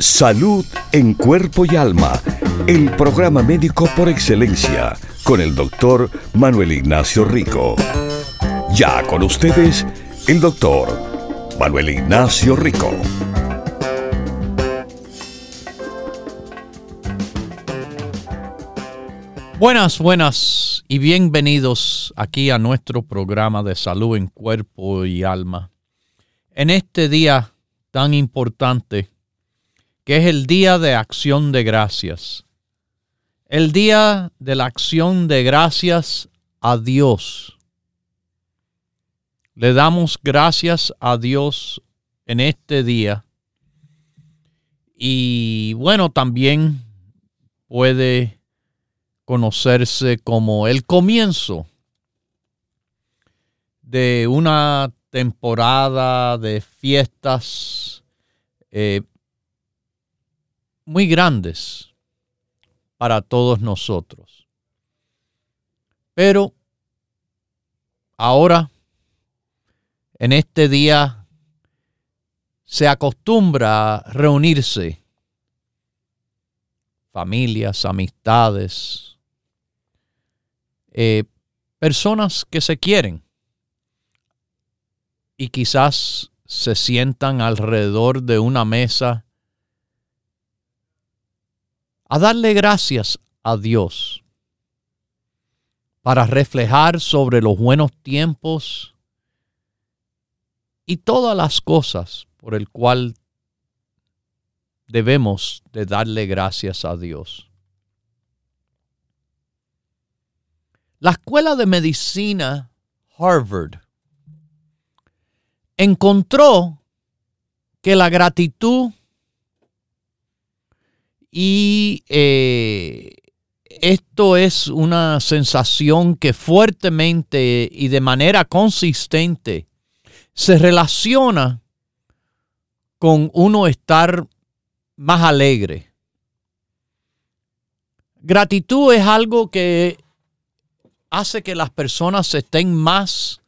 Salud en cuerpo y alma. El programa médico por excelencia con el doctor Manuel Ignacio Rico. Ya con ustedes, el doctor Manuel Ignacio Rico. Buenas, buenas y bienvenidos aquí a nuestro programa de salud en cuerpo y alma. En este día tan importante, que es el Día de Acción de Gracias el día de la acción de gracias a Dios. Le damos gracias a Dios en este día. Y bueno, también puede conocerse como el comienzo de una temporada de fiestas eh, muy grandes para todos nosotros. Pero ahora, en este día, se acostumbra a reunirse familias, amistades, eh, personas que se quieren y quizás se sientan alrededor de una mesa a darle gracias a Dios para reflejar sobre los buenos tiempos y todas las cosas por el cual debemos de darle gracias a Dios. La Escuela de Medicina Harvard encontró que la gratitud y eh, esto es una sensación que fuertemente y de manera consistente se relaciona con uno estar más alegre. Gratitud es algo que hace que las personas estén más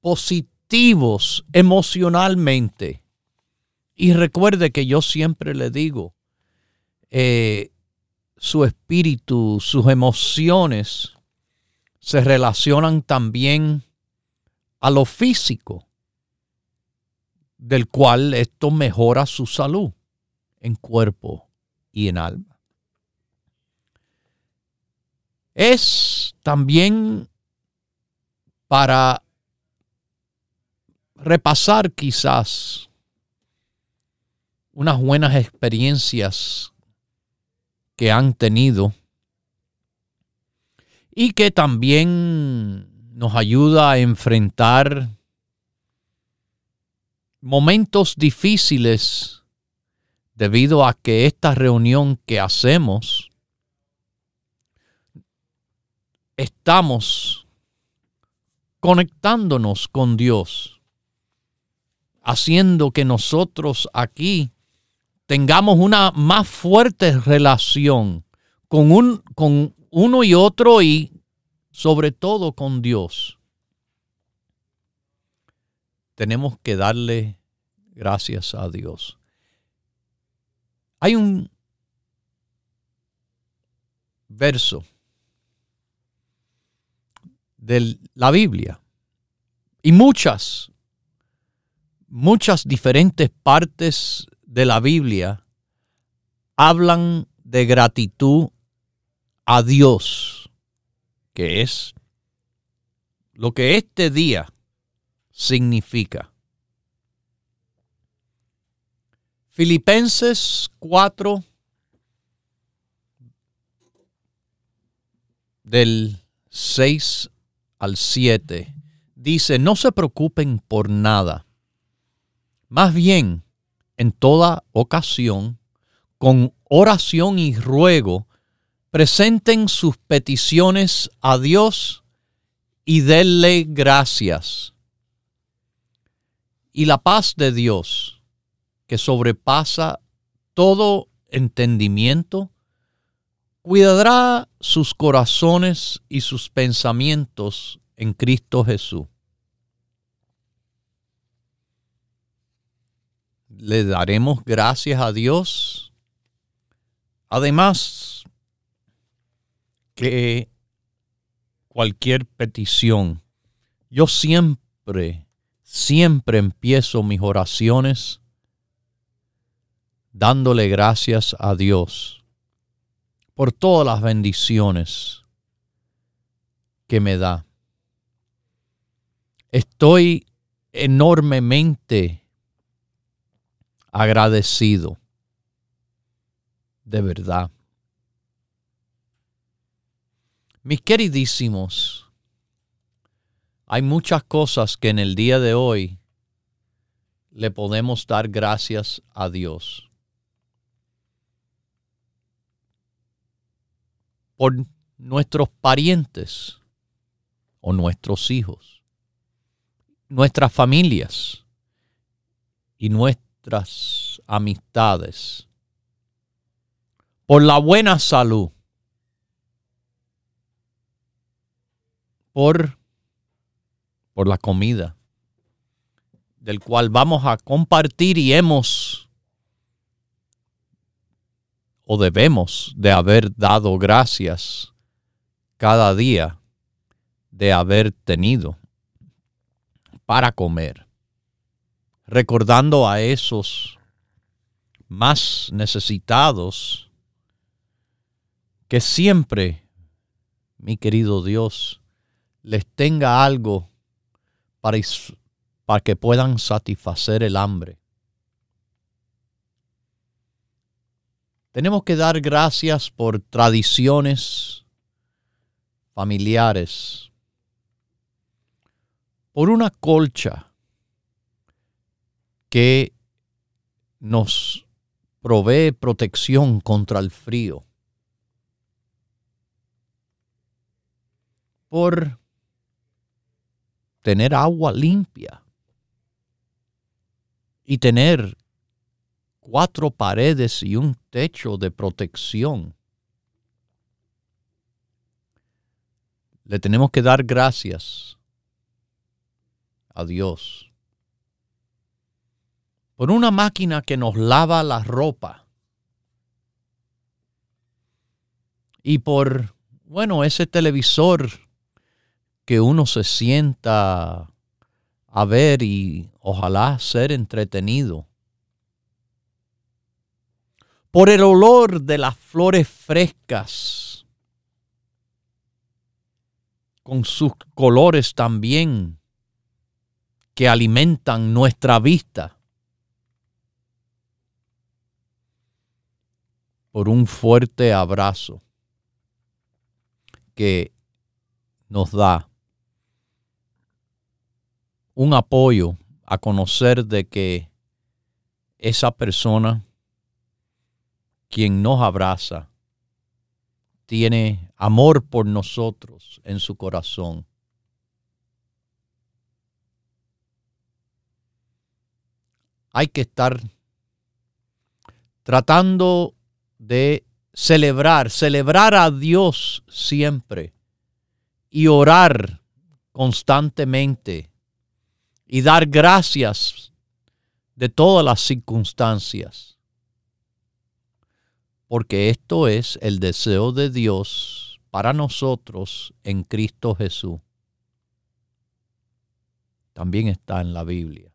positivos emocionalmente. Y recuerde que yo siempre le digo, eh, su espíritu, sus emociones se relacionan también a lo físico, del cual esto mejora su salud en cuerpo y en alma. Es también para repasar quizás unas buenas experiencias que han tenido y que también nos ayuda a enfrentar momentos difíciles debido a que esta reunión que hacemos estamos conectándonos con Dios, haciendo que nosotros aquí tengamos una más fuerte relación con, un, con uno y otro y sobre todo con Dios. Tenemos que darle gracias a Dios. Hay un verso de la Biblia y muchas, muchas diferentes partes de la Biblia hablan de gratitud a Dios, que es lo que este día significa. Filipenses 4 del 6 al 7 dice, no se preocupen por nada, más bien en toda ocasión, con oración y ruego, presenten sus peticiones a Dios y denle gracias. Y la paz de Dios, que sobrepasa todo entendimiento, cuidará sus corazones y sus pensamientos en Cristo Jesús. Le daremos gracias a Dios. Además, que cualquier petición, yo siempre, siempre empiezo mis oraciones dándole gracias a Dios por todas las bendiciones que me da. Estoy enormemente agradecido, de verdad. Mis queridísimos, hay muchas cosas que en el día de hoy le podemos dar gracias a Dios. por nuestros parientes o nuestros hijos, nuestras familias y nuestras amistades, por la buena salud, por, por la comida, del cual vamos a compartir y hemos o debemos de haber dado gracias cada día de haber tenido para comer, recordando a esos más necesitados que siempre, mi querido Dios, les tenga algo para, para que puedan satisfacer el hambre. Tenemos que dar gracias por tradiciones familiares, por una colcha que nos provee protección contra el frío, por tener agua limpia y tener cuatro paredes y un techo de protección. Le tenemos que dar gracias a Dios por una máquina que nos lava la ropa. Y por, bueno, ese televisor que uno se sienta a ver y ojalá ser entretenido. Por el olor de las flores frescas, con sus colores también que alimentan nuestra vista, por un fuerte abrazo que nos da un apoyo a conocer de que esa persona quien nos abraza, tiene amor por nosotros en su corazón. Hay que estar tratando de celebrar, celebrar a Dios siempre y orar constantemente y dar gracias de todas las circunstancias porque esto es el deseo de Dios para nosotros en Cristo Jesús. También está en la Biblia.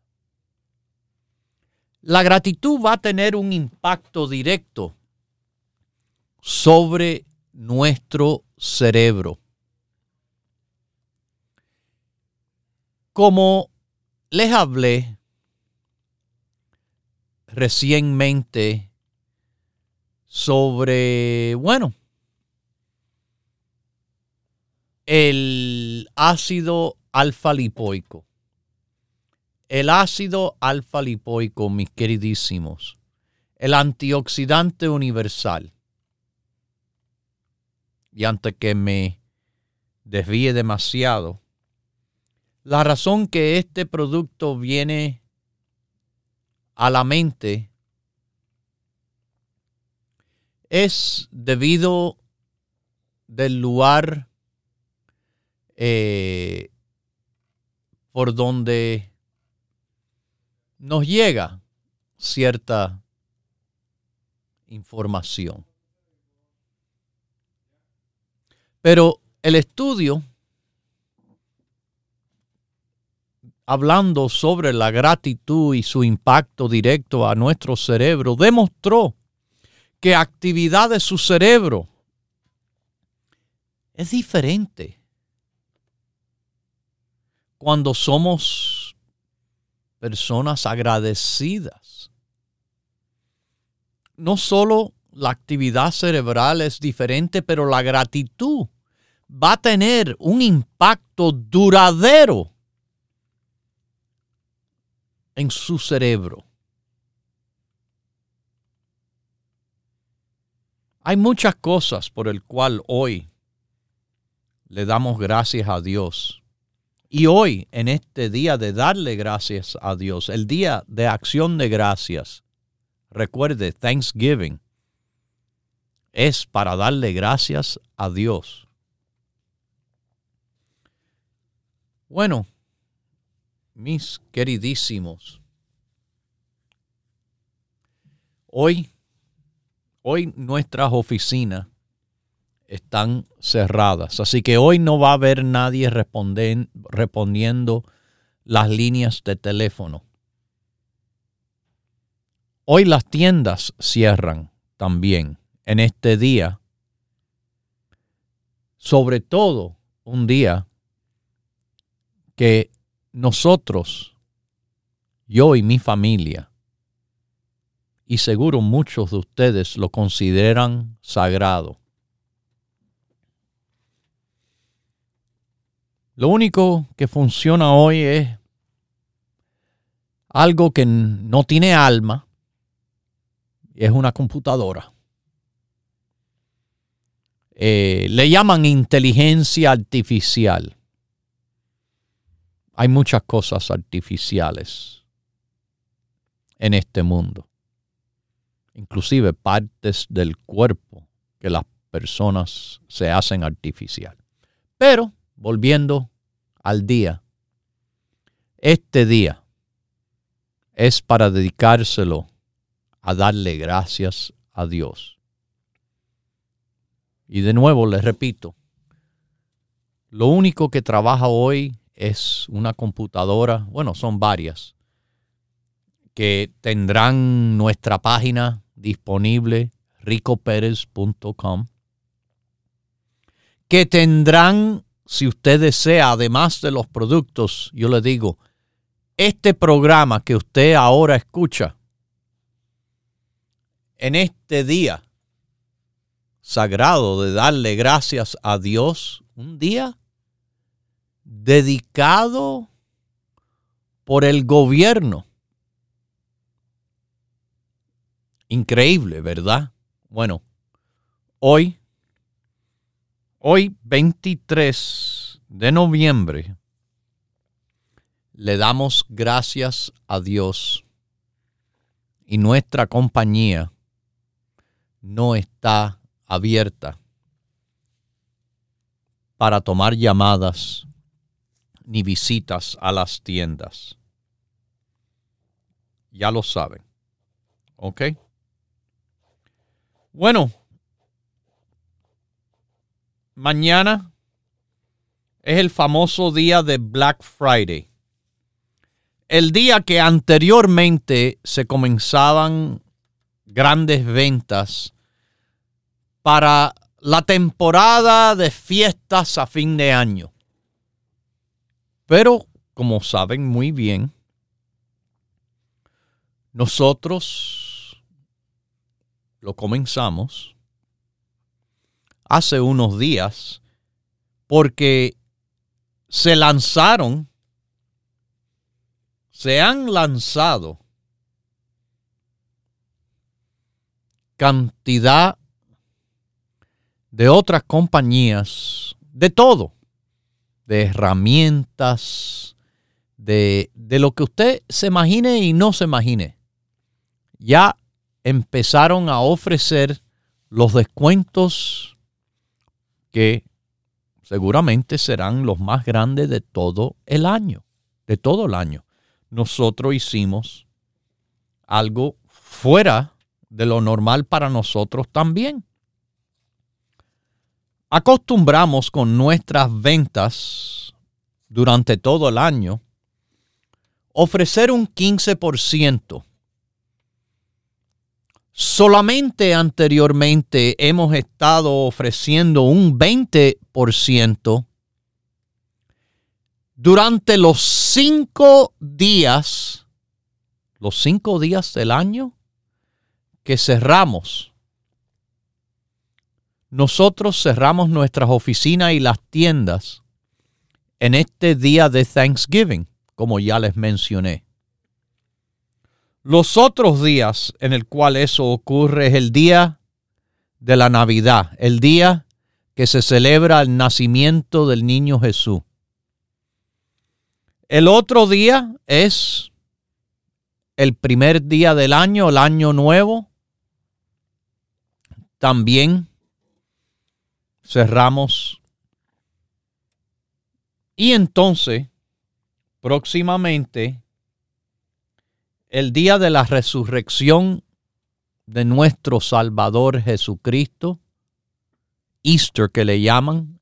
La gratitud va a tener un impacto directo sobre nuestro cerebro. Como les hablé recientemente sobre, bueno, el ácido alfa lipoico. El ácido alfa lipoico, mis queridísimos, el antioxidante universal. Y antes que me desvíe demasiado, la razón que este producto viene a la mente es debido del lugar eh, por donde nos llega cierta información. Pero el estudio, hablando sobre la gratitud y su impacto directo a nuestro cerebro, demostró que actividad de su cerebro es diferente cuando somos personas agradecidas. No solo la actividad cerebral es diferente, pero la gratitud va a tener un impacto duradero en su cerebro. Hay muchas cosas por el cual hoy le damos gracias a Dios. Y hoy, en este día de darle gracias a Dios, el día de acción de gracias, recuerde, Thanksgiving, es para darle gracias a Dios. Bueno, mis queridísimos, hoy, hoy nuestras oficinas están cerradas. Así que hoy no va a haber nadie respondiendo las líneas de teléfono. Hoy las tiendas cierran también en este día. Sobre todo un día que nosotros, yo y mi familia, y seguro muchos de ustedes lo consideran sagrado. Lo único que funciona hoy es algo que no tiene alma, es una computadora. Eh, le llaman inteligencia artificial. Hay muchas cosas artificiales en este mundo, inclusive partes del cuerpo que las personas se hacen artificial. Pero volviendo al día, este día es para dedicárselo a darle gracias a Dios. Y de nuevo les repito, lo único que trabaja hoy es una computadora, bueno, son varias, que tendrán nuestra página disponible, ricoperez.com, que tendrán si usted desea, además de los productos, yo le digo, este programa que usted ahora escucha, en este día sagrado de darle gracias a Dios, un día dedicado por el gobierno. Increíble, ¿verdad? Bueno, hoy Hoy, 23 de noviembre, le damos gracias a Dios y nuestra compañía no está abierta para tomar llamadas ni visitas a las tiendas. Ya lo saben. ¿Ok? Bueno, mañana es el famoso día de Black Friday. El día que anteriormente se comenzaban grandes ventas para la temporada de fiestas a fin de año. Pero, como saben muy bien, nosotros lo comenzamos hace unos días porque se lanzaron, se han lanzado cantidad de otras compañías, de todo, de herramientas, de, de lo que usted se imagine y no se imagine. Ya empezaron a ofrecer los descuentos que seguramente serán los más grandes de todo el año, de todo el año. Nosotros hicimos algo fuera de lo normal para nosotros también. Acostumbramos con nuestras ventas durante todo el año ofrecer un 15%. Solamente anteriormente hemos estado ofreciendo un 20% durante los cinco días, los cinco días del año que cerramos. Nosotros cerramos nuestras oficinas y las tiendas en este día de Thanksgiving, como ya les mencioné. Los otros días en el cual eso ocurre es el día de la Navidad, el día que se celebra el nacimiento del niño Jesús. El otro día es el primer día del año, el año nuevo, también cerramos. Y entonces, próximamente, el día de la resurrección de nuestro Salvador Jesucristo, Easter que le llaman,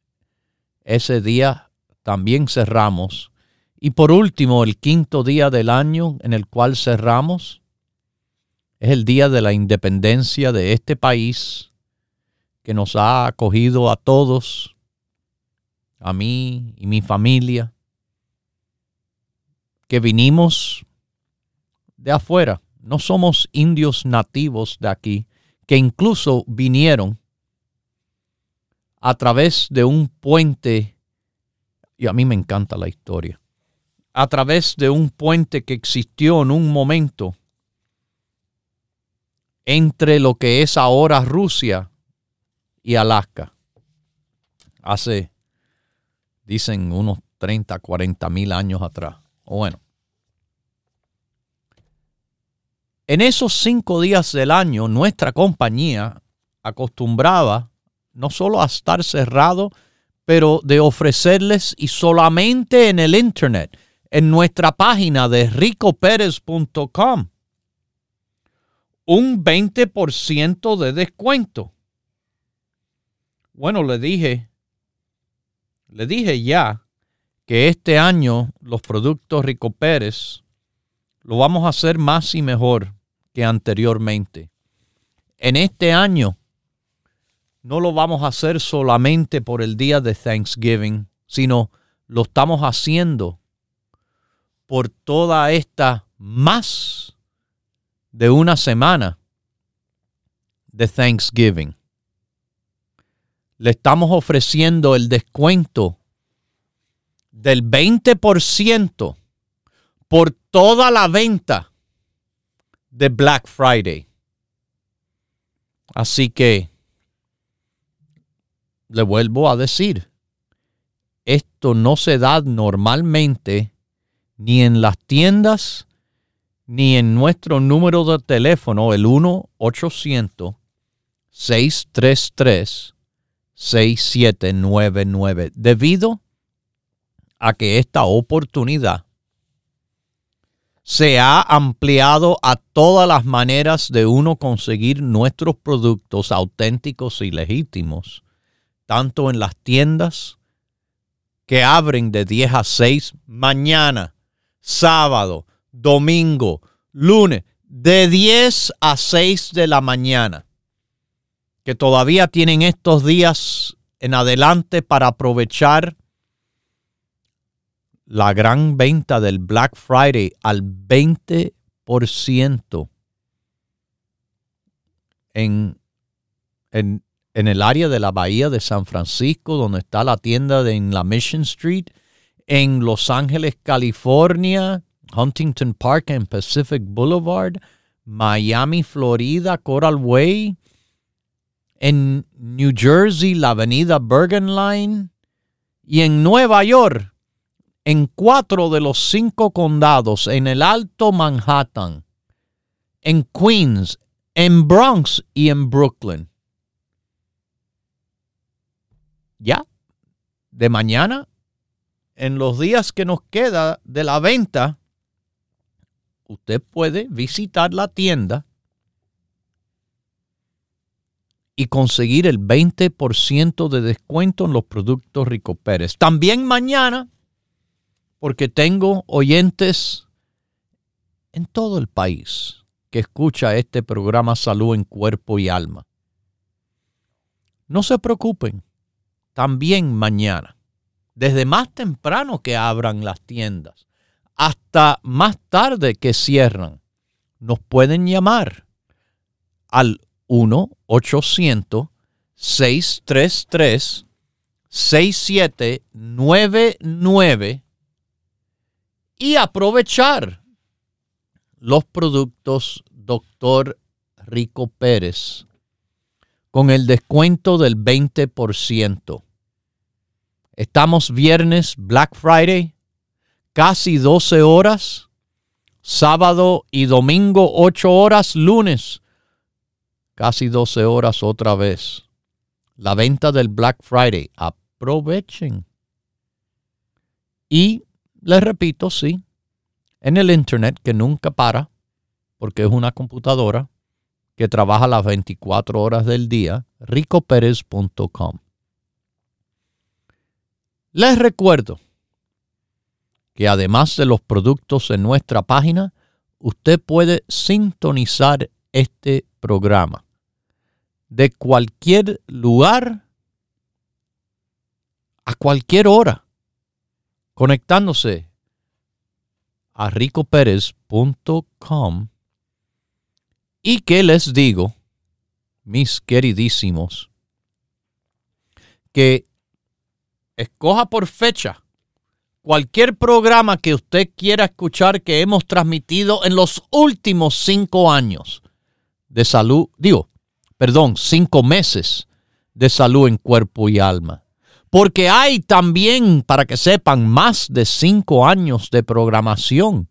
ese día también cerramos. Y por último, el quinto día del año en el cual cerramos, es el día de la independencia de este país que nos ha acogido a todos, a mí y mi familia, que vinimos de afuera. No somos indios nativos de aquí, que incluso vinieron a través de un puente, y a mí me encanta la historia, a través de un puente que existió en un momento entre lo que es ahora Rusia y Alaska. Hace, dicen, unos 30, 40 mil años atrás. Bueno. En esos cinco días del año, nuestra compañía acostumbraba no solo a estar cerrado, pero de ofrecerles y solamente en el Internet, en nuestra página de ricoperez.com, un 20% de descuento. Bueno, le dije, le dije ya que este año los productos Rico Pérez lo vamos a hacer más y mejor que anteriormente. En este año no lo vamos a hacer solamente por el día de Thanksgiving, sino lo estamos haciendo por toda esta más de una semana de Thanksgiving le estamos ofreciendo el descuento del 20% por toda la venta de Black Friday. Así que le vuelvo a decir, esto no se da normalmente ni en las tiendas ni en nuestro número de teléfono, el 1-800-633. 6799 debido a que esta oportunidad se ha ampliado a todas las maneras de uno conseguir nuestros productos auténticos y legítimos, tanto en las tiendas que abren de 10 a 6 mañana, sábado, domingo, lunes, de 10 a 6 de la mañana que todavía tienen estos días en adelante para aprovechar la gran venta del Black Friday al 20% en, en, en, el área de la bahía de San Francisco, donde está la tienda de, en la Mission Street, en Los Ángeles, California, Huntington Park en Pacific Boulevard, Miami, Florida, Coral Way, en New Jersey, la avenida Bergen Line, y en Nueva York, en cuatro de los cinco condados, en el Alto Manhattan, en Queens, en Bronx y en Brooklyn. Ya, de mañana, en los días que nos queda de la venta, usted puede visitar la tienda y conseguir el 20% de descuento en los productos Rico Pérez. También mañana, porque tengo oyentes en todo el país que escucha este programa Salud en Cuerpo y Alma. No se preocupen, también mañana, desde más temprano que abran las tiendas hasta más tarde que cierran, nos pueden llamar al 1-800-633-6799 y aprovechar los productos Dr. Rico Pérez con el descuento del 20%. Estamos viernes, Black Friday, casi 12 horas, sábado y domingo 8 horas, lunes casi 12 horas otra vez. La venta del Black Friday, aprovechen. Y les repito, sí, en el Internet que nunca para, porque es una computadora que trabaja las 24 horas del día, ricoperez.com. Les recuerdo que además de los productos en nuestra página, usted puede sintonizar este programa de cualquier lugar a cualquier hora, conectándose a ricoperez.com y que les digo, mis queridísimos, que escoja por fecha cualquier programa que usted quiera escuchar que hemos transmitido en los últimos cinco años de salud, digo, perdón, cinco meses de salud en cuerpo y alma. Porque hay también, para que sepan, más de cinco años de programación,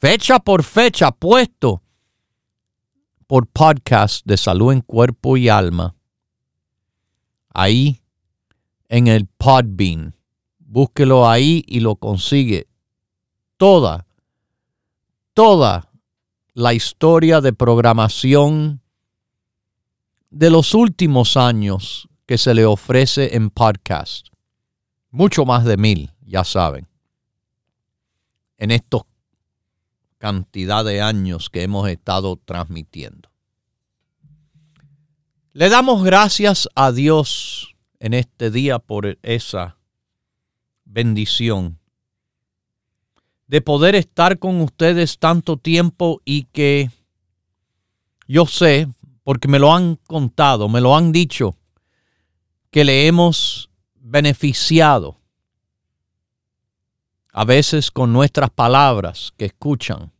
fecha por fecha, puesto por podcast de salud en cuerpo y alma. Ahí en el Podbean Búsquelo ahí y lo consigue. Toda, toda la historia de programación de los últimos años que se le ofrece en podcast. Mucho más de mil, ya saben. En estos cantidad de años que hemos estado transmitiendo. Le damos gracias a Dios en este día por esa bendición de poder estar con ustedes tanto tiempo y que yo sé, porque me lo han contado, me lo han dicho, que le hemos beneficiado a veces con nuestras palabras que escuchan,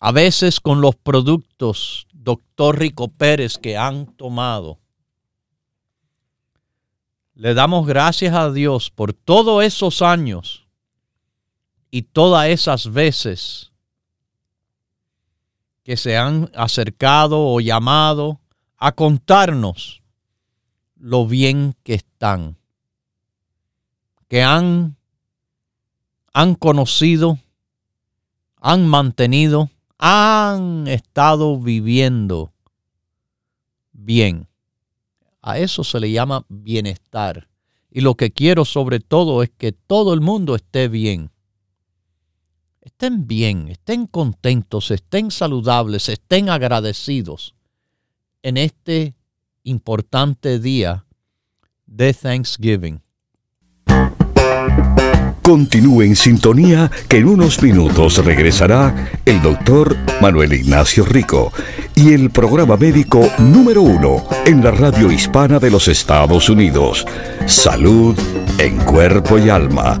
a veces con los productos doctor Rico Pérez que han tomado. Le damos gracias a Dios por todos esos años y todas esas veces que se han acercado o llamado a contarnos lo bien que están, que han, han conocido, han mantenido, han estado viviendo bien. A eso se le llama bienestar. Y lo que quiero sobre todo es que todo el mundo esté bien. Estén bien, estén contentos, estén saludables, estén agradecidos en este importante día de Thanksgiving. Continúe en sintonía que en unos minutos regresará el doctor Manuel Ignacio Rico y el programa médico número uno en la radio hispana de los Estados Unidos, Salud en Cuerpo y Alma.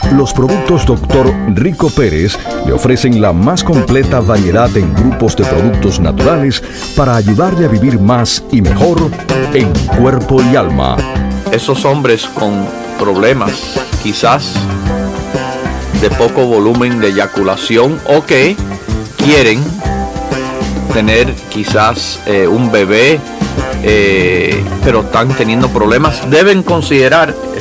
Los productos Dr. Rico Pérez le ofrecen la más completa variedad en grupos de productos naturales para ayudarle a vivir más y mejor en cuerpo y alma. Esos hombres con problemas, quizás de poco volumen de eyaculación o que quieren tener quizás eh, un bebé, eh, pero están teniendo problemas, deben considerar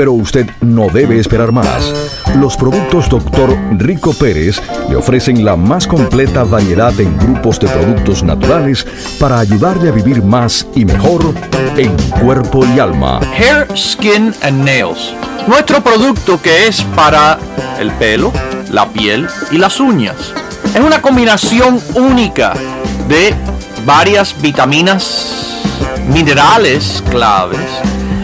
Pero usted no debe esperar más. Los productos Dr. Rico Pérez le ofrecen la más completa variedad en grupos de productos naturales para ayudarle a vivir más y mejor en cuerpo y alma. Hair, Skin and Nails. Nuestro producto que es para el pelo, la piel y las uñas. Es una combinación única de varias vitaminas, minerales claves,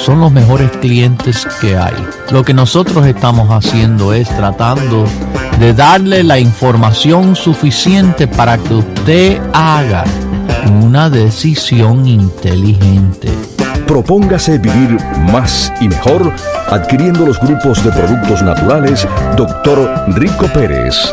son los mejores clientes que hay. Lo que nosotros estamos haciendo es tratando de darle la información suficiente para que usted haga una decisión inteligente. Propóngase vivir más y mejor adquiriendo los grupos de productos naturales Dr. Rico Pérez.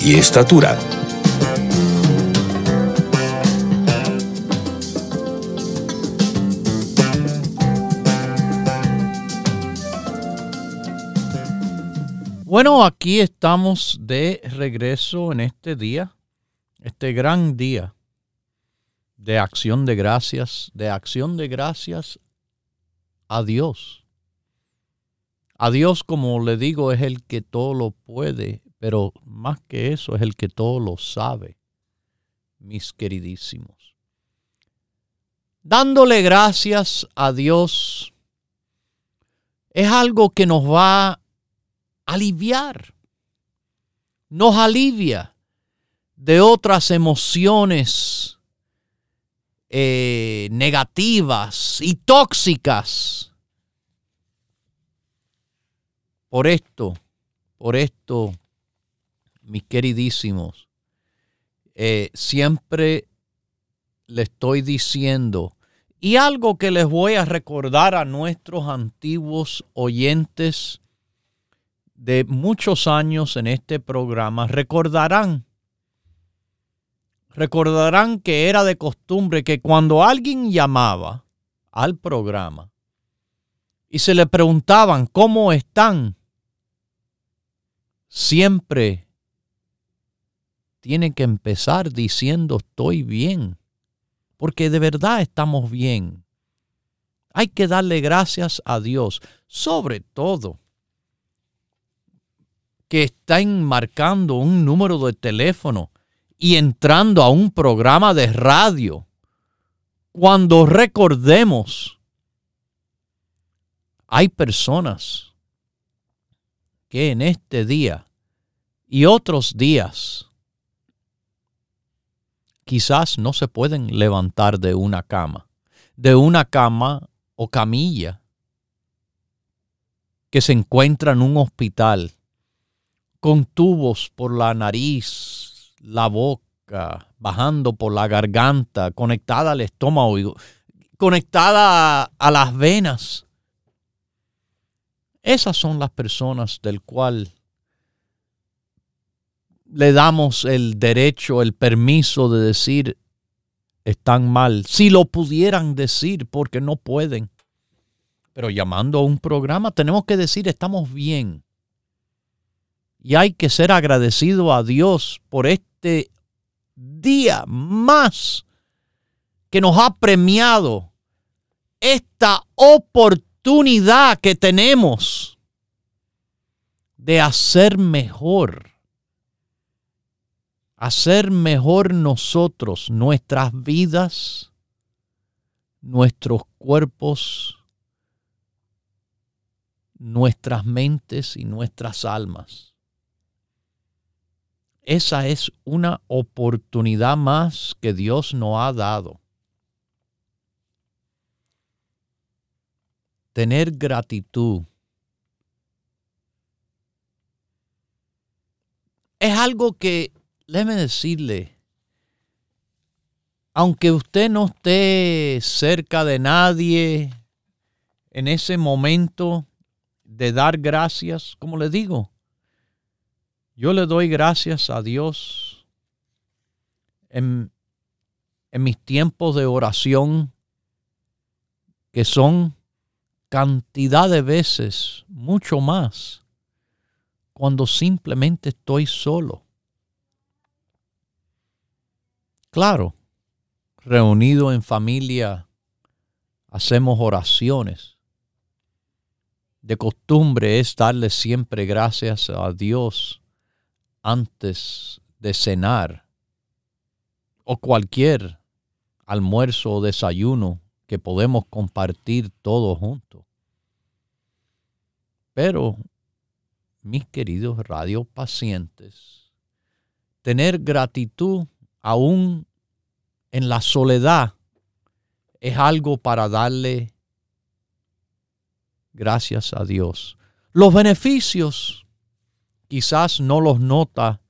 y estatura. Bueno, aquí estamos de regreso en este día, este gran día de acción de gracias, de acción de gracias a Dios. A Dios, como le digo, es el que todo lo puede, pero más que eso, es el que todo lo sabe, mis queridísimos. Dándole gracias a Dios es algo que nos va aliviar. Nos alivia de otras emociones eh, negativas y tóxicas. Por esto, por esto, mis queridísimos, eh, siempre le estoy diciendo, y algo que les voy a recordar a nuestros antiguos oyentes, de muchos años en este programa recordarán, recordarán que era de costumbre que cuando alguien llamaba al programa y se le preguntaban cómo están, siempre tiene que empezar diciendo estoy bien, porque de verdad estamos bien. Hay que darle gracias a Dios, sobre todo que están marcando un número de teléfono y entrando a un programa de radio, cuando recordemos, hay personas que en este día y otros días quizás no se pueden levantar de una cama, de una cama o camilla que se encuentra en un hospital con tubos por la nariz, la boca, bajando por la garganta, conectada al estómago, conectada a, las venas. Esas son las personas del cual le damos el derecho, el permiso de decir están mal, si lo pudieran decir, porque no pueden. Pero llamando a un programa tenemos que decir estamos bien. Y hay que ser agradecido a Dios por este día más que nos ha premiado esta oportunidad que tenemos de hacer mejor, hacer mejor nosotros, nuestras vidas, nuestros cuerpos, nuestras mentes y nuestras almas. Esa es una oportunidad más que Dios nos ha dado. Tener gratitud. Es algo que, déjeme decirle, aunque usted no esté cerca de nadie en ese momento de dar gracias, como le digo, yo le doy gracias a Dios en, mis tiempos de oración, que son cantidad de veces, mucho más, cuando simplemente estoy solo. Claro, reunido en familia, hacemos oraciones. De costumbre es darle siempre gracias a Dios antes de cenar o cualquier almuerzo o desayuno que podemos compartir todos juntos. Pero, mis queridos radiopacientes, tener gratitud aún en la soledad es algo para darle gracias a Dios. Los beneficios quizás no los nota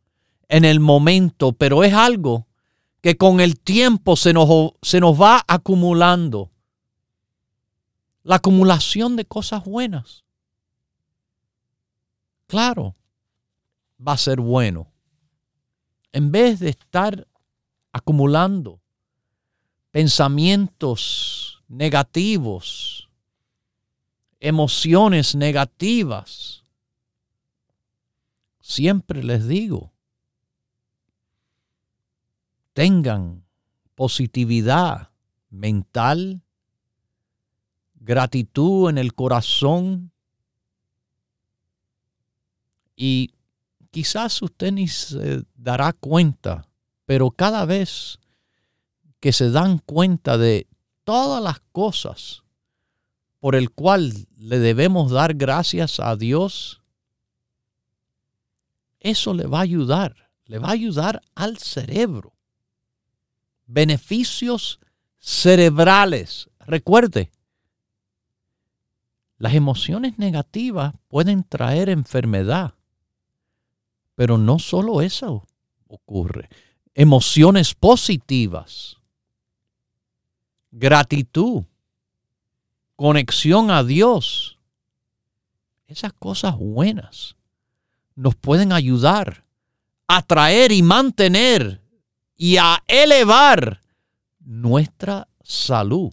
en el momento, pero es algo que con el tiempo se nos, se nos va acumulando. La acumulación de cosas buenas. Claro, va a ser bueno. En vez de estar acumulando pensamientos negativos, emociones negativas, siempre les digo, tengan positividad mental, gratitud en el corazón y quizás usted ni se dará cuenta, pero cada vez que se dan cuenta de todas las cosas por el cual le debemos dar gracias a Dios, eso le va a ayudar, le va a ayudar al cerebro beneficios cerebrales. Recuerde, las emociones negativas pueden traer enfermedad, pero no solo eso ocurre. Emociones positivas, gratitud, conexión a Dios, esas cosas buenas nos pueden ayudar a traer y mantener y a elevar nuestra salud,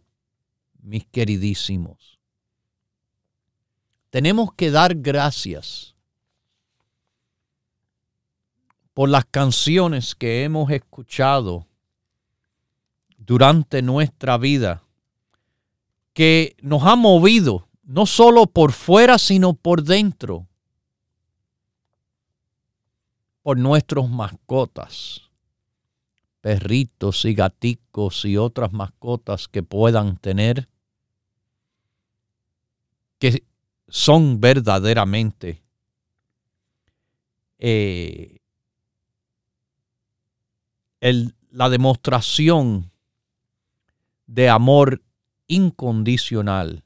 mis queridísimos. Tenemos que dar gracias por las canciones que hemos escuchado durante nuestra vida, que nos ha movido no solo por fuera, sino por dentro, por nuestros mascotas perritos y gaticos y otras mascotas que puedan tener, que son verdaderamente eh, la demostración de amor incondicional.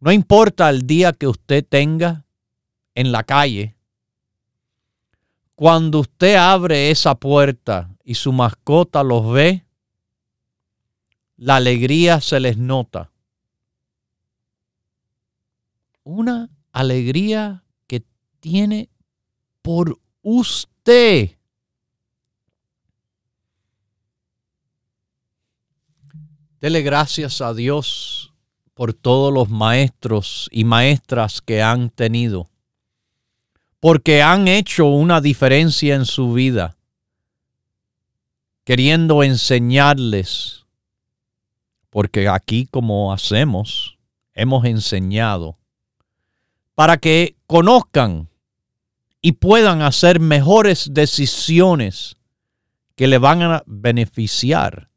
No importa el día que usted tenga en la calle, cuando usted abre esa puerta y su mascota los ve, la alegría se les nota. Una alegría que tiene por usted. Dele gracias a Dios por todos los maestros y maestras que han tenido, porque han hecho una diferencia en su vida queriendo enseñarles, porque aquí como hacemos, hemos enseñado, para que conozcan y puedan hacer mejores decisiones que le van a beneficiar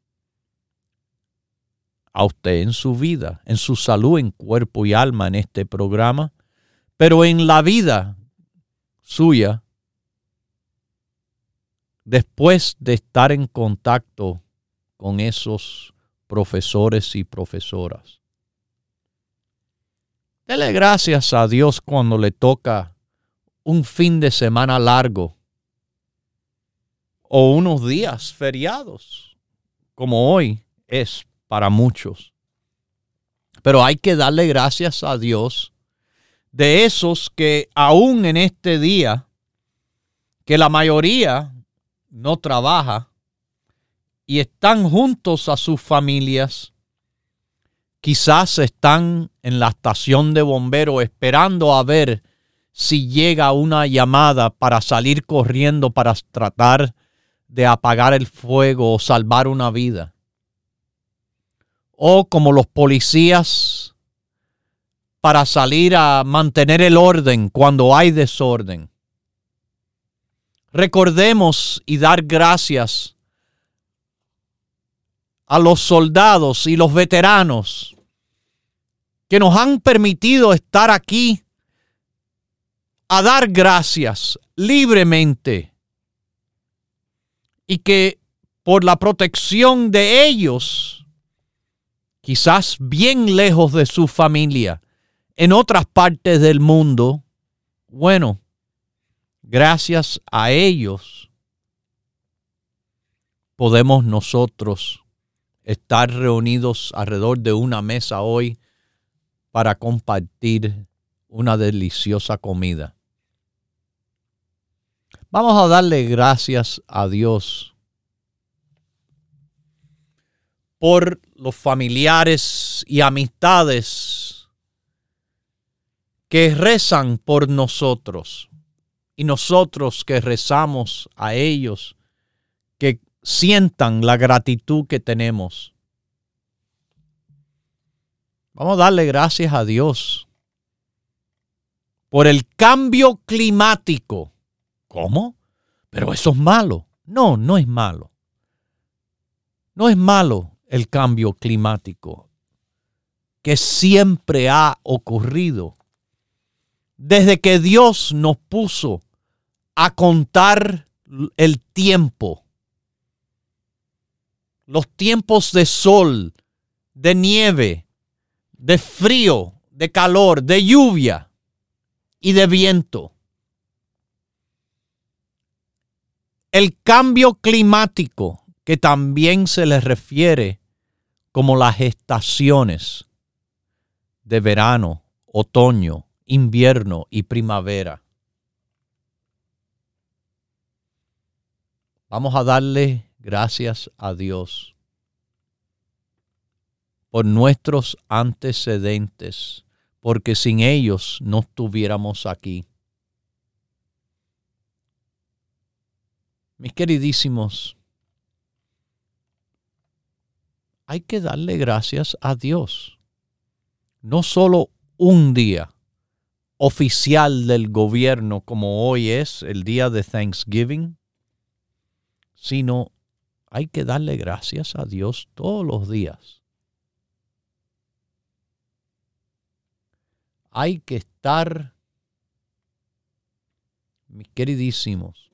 a usted en su vida, en su salud, en cuerpo y alma en este programa, pero en la vida suya después de estar en contacto con esos profesores y profesoras. Dele gracias a Dios cuando le toca un fin de semana largo o unos días feriados, como hoy es para muchos. Pero hay que darle gracias a Dios de esos que aún en este día, que la mayoría no trabaja y están juntos a sus familias, quizás están en la estación de bomberos esperando a ver si llega una llamada para salir corriendo para tratar de apagar el fuego o salvar una vida. O como los policías para salir a mantener el orden cuando hay desorden. Recordemos y dar gracias a los soldados y los veteranos que nos han permitido estar aquí a dar gracias libremente y que por la protección de ellos, quizás bien lejos de su familia, en otras partes del mundo, bueno, gracias a ellos podemos nosotros estar reunidos alrededor de una mesa hoy para compartir una deliciosa comida. Vamos a darle gracias a Dios por los familiares y amistades que rezan por nosotros y nosotros que rezamos a ellos, que sientan la gratitud que tenemos. Vamos a darle gracias a Dios por el cambio climático. ¿Cómo? Pero eso es malo. No, no es malo. No es malo el cambio climático que siempre ha ocurrido desde que Dios nos puso a contar el tiempo, los tiempos de sol, de nieve, de frío, de calor, de lluvia y de viento. El cambio climático, que también se le refiere como las estaciones de verano, otoño, invierno y primavera. Vamos a darle gracias a Dios por nuestros antecedentes, porque sin ellos no estuviéramos aquí. Mis queridísimos, hay que darle gracias a Dios. No solo un día oficial del gobierno como hoy es el día de Thanksgiving, sino hay que darle gracias a Dios todos los días hay que estar, mis queridísimos,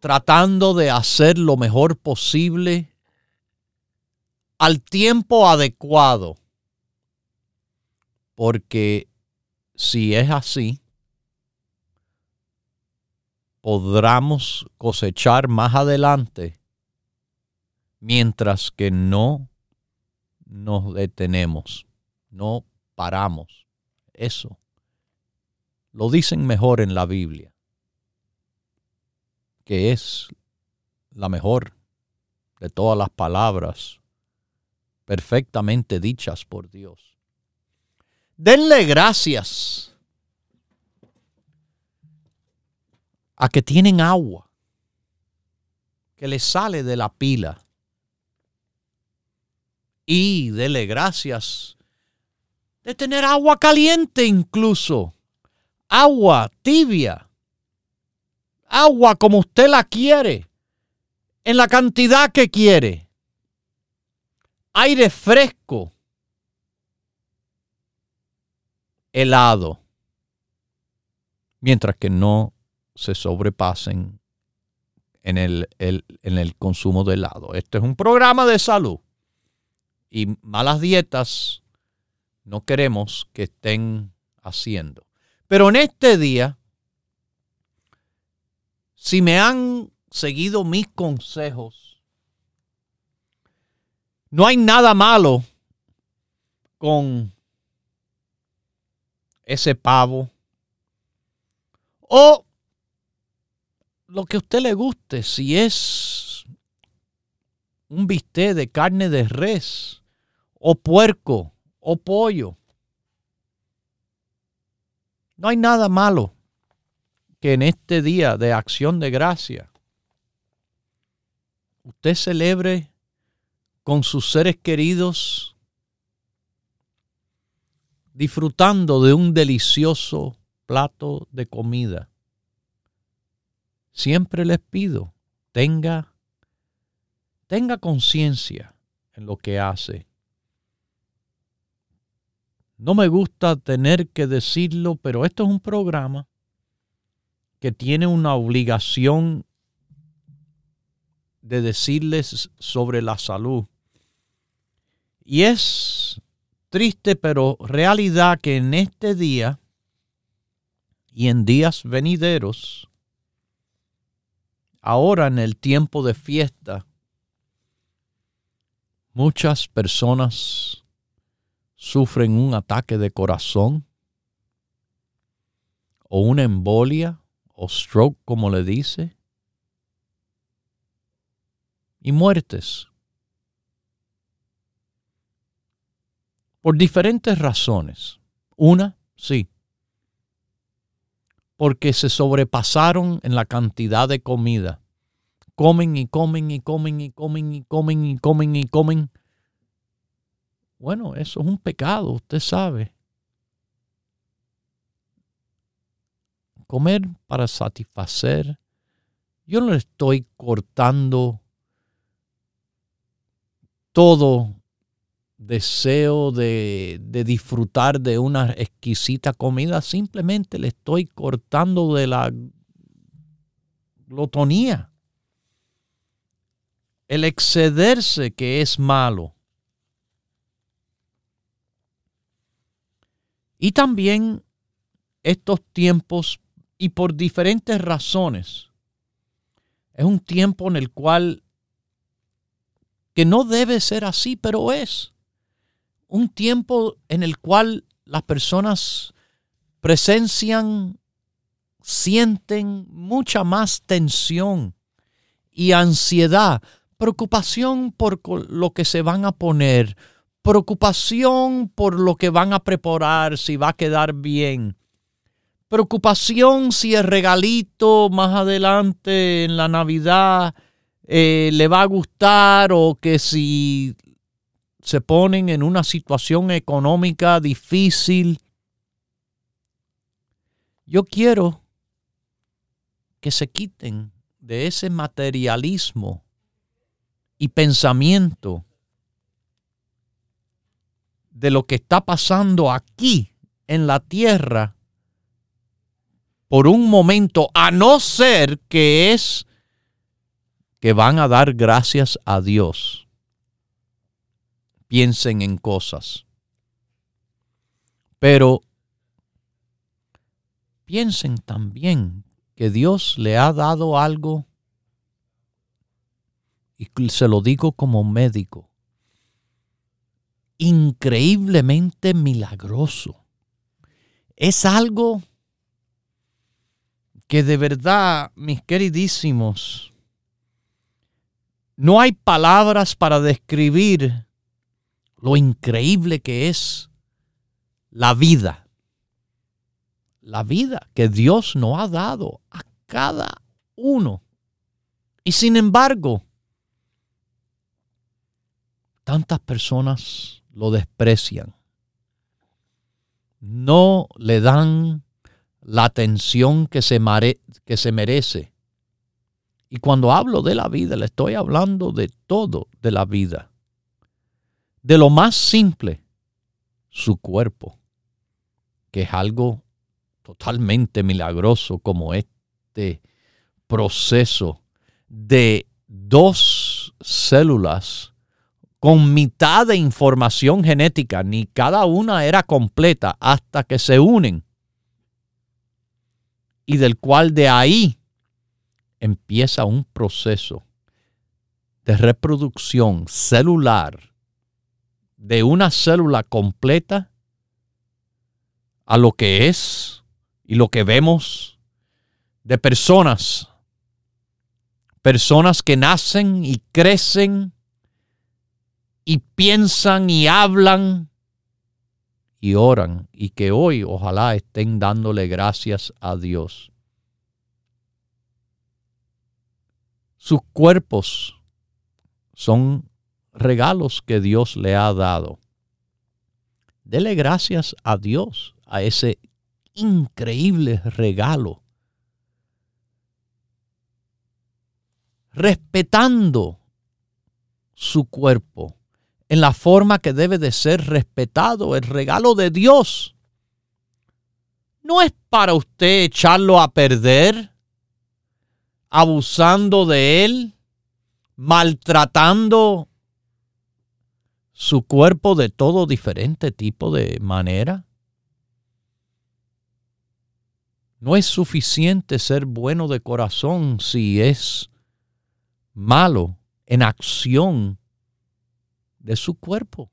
tratando de hacer lo mejor posible al tiempo adecuado. Porque si es así, podremos cosechar más adelante mientras que no nos detenemos, no paramos. Eso. Lo dicen mejor en la Biblia, que es la mejor de todas las palabras perfectamente dichas por Dios. Denle gracias a que tienen agua que les sale de la pila. Y denle gracias de tener agua caliente incluso, agua tibia, agua como usted la quiere, en la cantidad que quiere, aire fresco, helado, mientras que no se sobrepasen en el, en el consumo de helado. Este es un programa de salud y malas dietas no queremos que estén haciendo. Pero en este día, si me han seguido mis consejos, no hay nada malo con ese pavo o lo que a usted le guste, si es un bistec de carne de res o puerco o pollo. No hay nada malo que en este día de acción de gracia usted celebre con sus seres queridos disfrutando de un delicioso plato de comida. Siempre les pido, tenga tenga conciencia en lo que hace no me gusta tener que decirlo, pero esto es un programa que tiene una obligación de decirles sobre la salud. Y es triste, pero realidad que en este día y en días venideros, ahora en el tiempo de fiesta, muchas personas sufren un ataque de corazón o una embolia o stroke, como le dice, y muertes. Por diferentes razones. Una, sí, porque se sobrepasaron en la cantidad de comida. Comen y comen y comen y comen y comen y comen y comen. Bueno, eso es un pecado, usted sabe. Comer para satisfacer. Yo no estoy cortando todo deseo de, disfrutar de una exquisita comida, simplemente le estoy cortando de la glotonía. El excederse que es malo. Y también estos tiempos, y por diferentes razones, es un tiempo en el cual que no debe ser así, pero es un tiempo en el cual las personas presencian, sienten mucha más tensión y ansiedad, preocupación por lo que se van a poner, preocupación por lo que van a preparar, si va a quedar bien, preocupación si el regalito más adelante en la Navidad eh, le va a gustar o que si se ponen en una situación económica difícil. Yo quiero que se quiten de ese materialismo y pensamiento de lo que está pasando aquí en la tierra por un momento, a no ser que es que van a dar gracias a Dios piensen en cosas. Pero piensen también que Dios le ha dado algo, y se lo digo como médico, increíblemente milagroso. Es algo que de verdad, mis queridísimos, no hay palabras para describir lo increíble que es la vida. La vida que Dios nos ha dado a cada uno. Y sin embargo, tantas personas lo desprecian. No le dan la atención que se, que se merece. Y cuando hablo de la vida, le estoy hablando de todo de la vida de lo más simple, su cuerpo, que es algo totalmente milagroso como este proceso de dos células con mitad de información genética, ni cada una era completa hasta que se unen, y del cual de ahí empieza un proceso de reproducción celular de una célula completa a lo que es y lo que vemos de personas, personas que nacen y crecen y piensan y hablan y oran y que hoy ojalá estén dándole gracias a Dios. Sus cuerpos son regalos que Dios le ha dado. Dele gracias a Dios a ese increíble regalo. Respetando su cuerpo en la forma que debe de ser respetado, el regalo de Dios. No es para usted echarlo a perder, abusando de él, maltratando su cuerpo de todo diferente tipo de manera. No es suficiente ser bueno de corazón si es malo en acción de su cuerpo.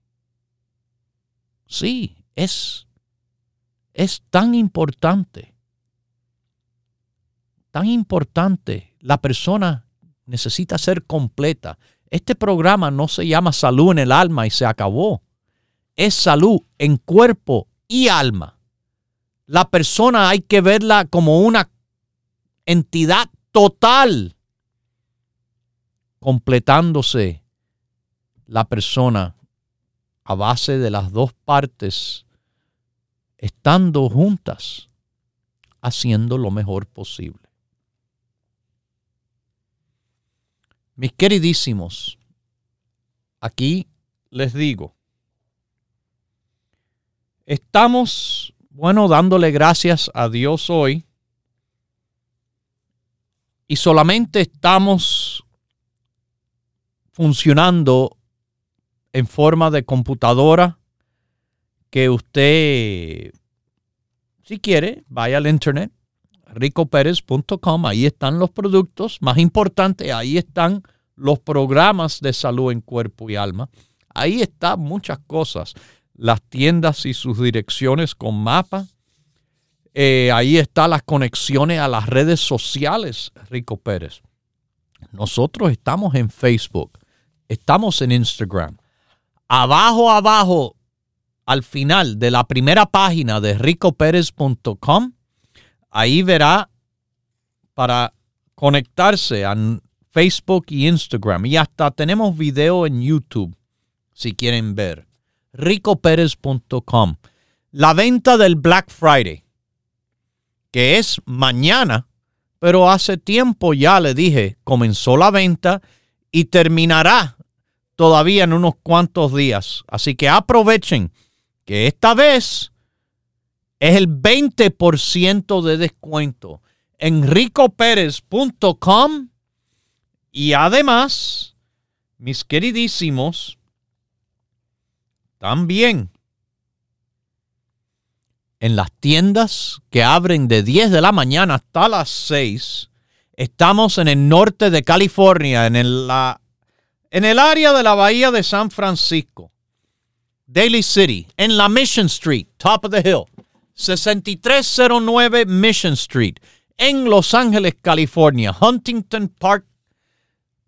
Sí, es, es tan importante, tan importante. La persona necesita ser completa. Este programa no se llama salud en el alma y se acabó. Es salud en cuerpo y alma. La persona hay que verla como una entidad total, completándose la persona a base de las dos partes, estando juntas, haciendo lo mejor posible. Mis queridísimos, aquí les digo, estamos, bueno, dándole gracias a Dios hoy y solamente estamos funcionando en forma de computadora que usted, si quiere, vaya al internet ricoperez.com, ahí están los productos, más importante, ahí están los programas de salud en cuerpo y alma, ahí están muchas cosas, las tiendas y sus direcciones con mapa, eh, ahí están las conexiones a las redes sociales, Rico Pérez. Nosotros estamos en Facebook, estamos en Instagram. Abajo, abajo, al final de la primera página de ricoperez.com, Ahí verá para conectarse a Facebook y Instagram. Y hasta tenemos video en YouTube, si quieren ver. ricoperez.com. La venta del Black Friday, que es mañana, pero hace tiempo ya le dije, comenzó la venta y terminará todavía en unos cuantos días. Así que aprovechen que esta vez es el 20% de descuento. en ricoperez.com y además, mis queridísimos, también en las tiendas que abren de 10 de la mañana hasta las 6, estamos en el norte de California, en el, la, en el área de la bahía de San Francisco, Daly City, en la Mission Street, top of the hill. 6309 Mission Street en Los Ángeles, California, Huntington Park,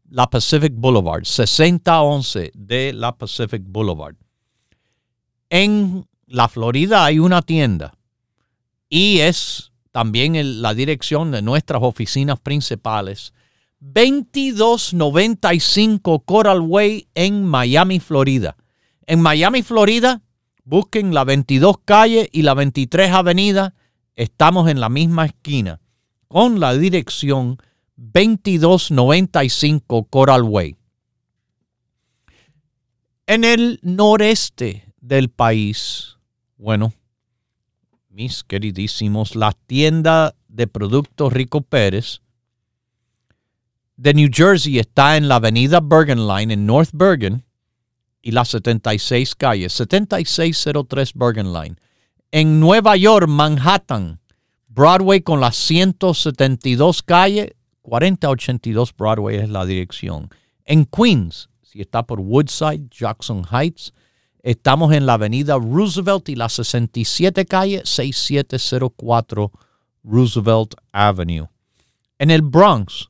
la Pacific Boulevard, 6011 de la Pacific Boulevard. En la Florida hay una tienda y es también la dirección de nuestras oficinas principales. 2295 Coral Way en Miami, Florida. En Miami, Florida, Busquen la 22 calle y la 23 avenida. Estamos en la misma esquina con la dirección 2295 Coral Way. En el noreste del país, bueno, mis queridísimos, la tienda de productos Rico Pérez de New Jersey está en la avenida Bergen Line en North Bergen y la 76 calle, 7603 Bergen Line. En Nueva York, Manhattan, Broadway con la 172 calle, 4082 Broadway es la dirección. En Queens, si está por Woodside, Jackson Heights, estamos en la avenida Roosevelt y la 67 calle, 6704 Roosevelt Avenue. En el Bronx,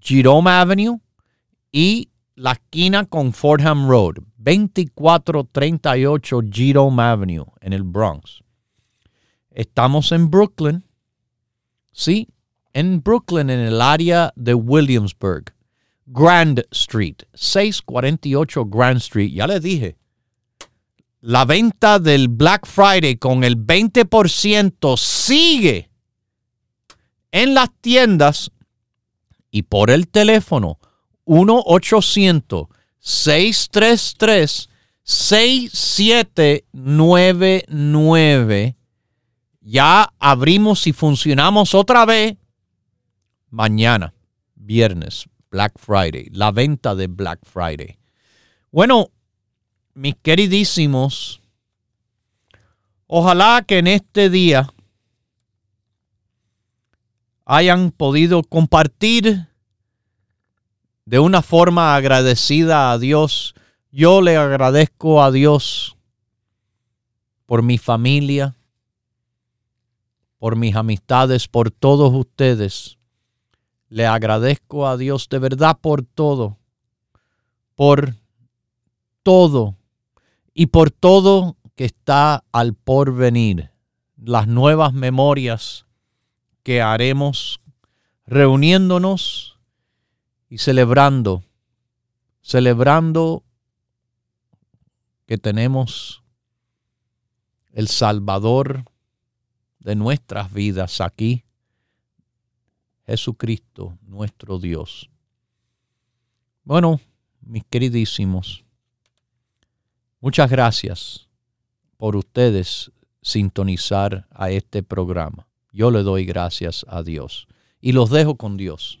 Jerome Avenue y la esquina con Fordham Road, 2438 Jerome Avenue en el Bronx. Estamos en Brooklyn, sí, en Brooklyn, en el área de Williamsburg. Grand Street, 648 Grand Street. Ya les dije, la venta del Black Friday con el 20% sigue en las tiendas y por el teléfono 1-800-633-6799. Ya abrimos y funcionamos otra vez mañana, viernes. Black Friday, la venta de Black Friday. Bueno, mis queridísimos, ojalá que en este día hayan podido compartir de una forma agradecida a Dios. Yo le agradezco a Dios por mi familia, por mis amistades, por todos ustedes. Le agradezco a Dios de verdad por todo, por todo y por todo que está al porvenir. Las nuevas memorias que haremos reuniéndonos y celebrando, celebrando que tenemos el Salvador de nuestras vidas aquí, Jesucristo, nuestro Dios. Bueno, mis queridísimos, muchas gracias por ustedes sintonizar a este programa. Yo le doy gracias a Dios y los dejo con Dios,